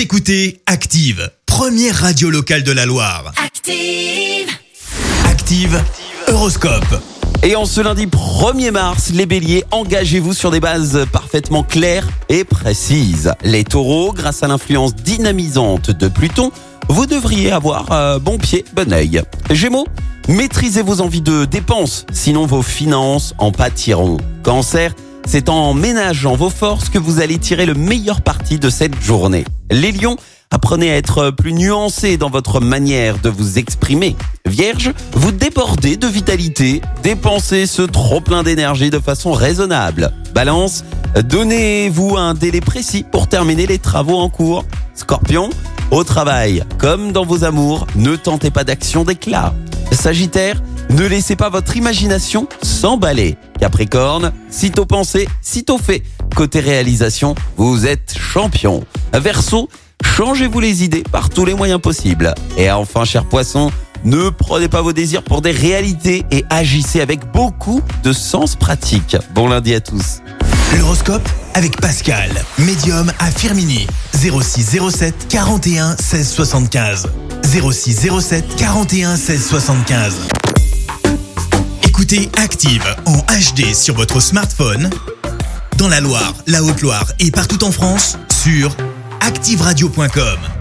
Vous écoutez Active, première radio locale de la Loire. Active. Active, Horoscope. Et en ce lundi 1er mars, les béliers, engagez-vous sur des bases parfaitement claires et précises. Les taureaux, grâce à l'influence dynamisante de Pluton, vous devriez avoir euh, bon pied, bon oeil. Gémeaux, maîtrisez vos envies de dépenses, sinon vos finances en pâtiront. Cancer, c'est en ménageant vos forces que vous allez tirer le meilleur parti de cette journée. Les lions, apprenez à être plus nuancé dans votre manière de vous exprimer. Vierge, vous débordez de vitalité, dépensez ce trop plein d'énergie de façon raisonnable. Balance, donnez-vous un délai précis pour terminer les travaux en cours. Scorpion, au travail, comme dans vos amours, ne tentez pas d'action d'éclat. Sagittaire, ne laissez pas votre imagination s'emballer. Capricorne, sitôt pensé, sitôt fait. Côté réalisation, vous êtes champion. Verseau, changez-vous les idées par tous les moyens possibles. Et enfin, cher poisson, ne prenez pas vos désirs pour des réalités et agissez avec beaucoup de sens pratique. Bon lundi à tous. L'horoscope avec Pascal, médium à Firmini. 06 07 41 16 75. 06 07 41 16 75. Écoutez Active en HD sur votre smartphone, dans la Loire, la Haute-Loire et partout en France, sur activeradio.com.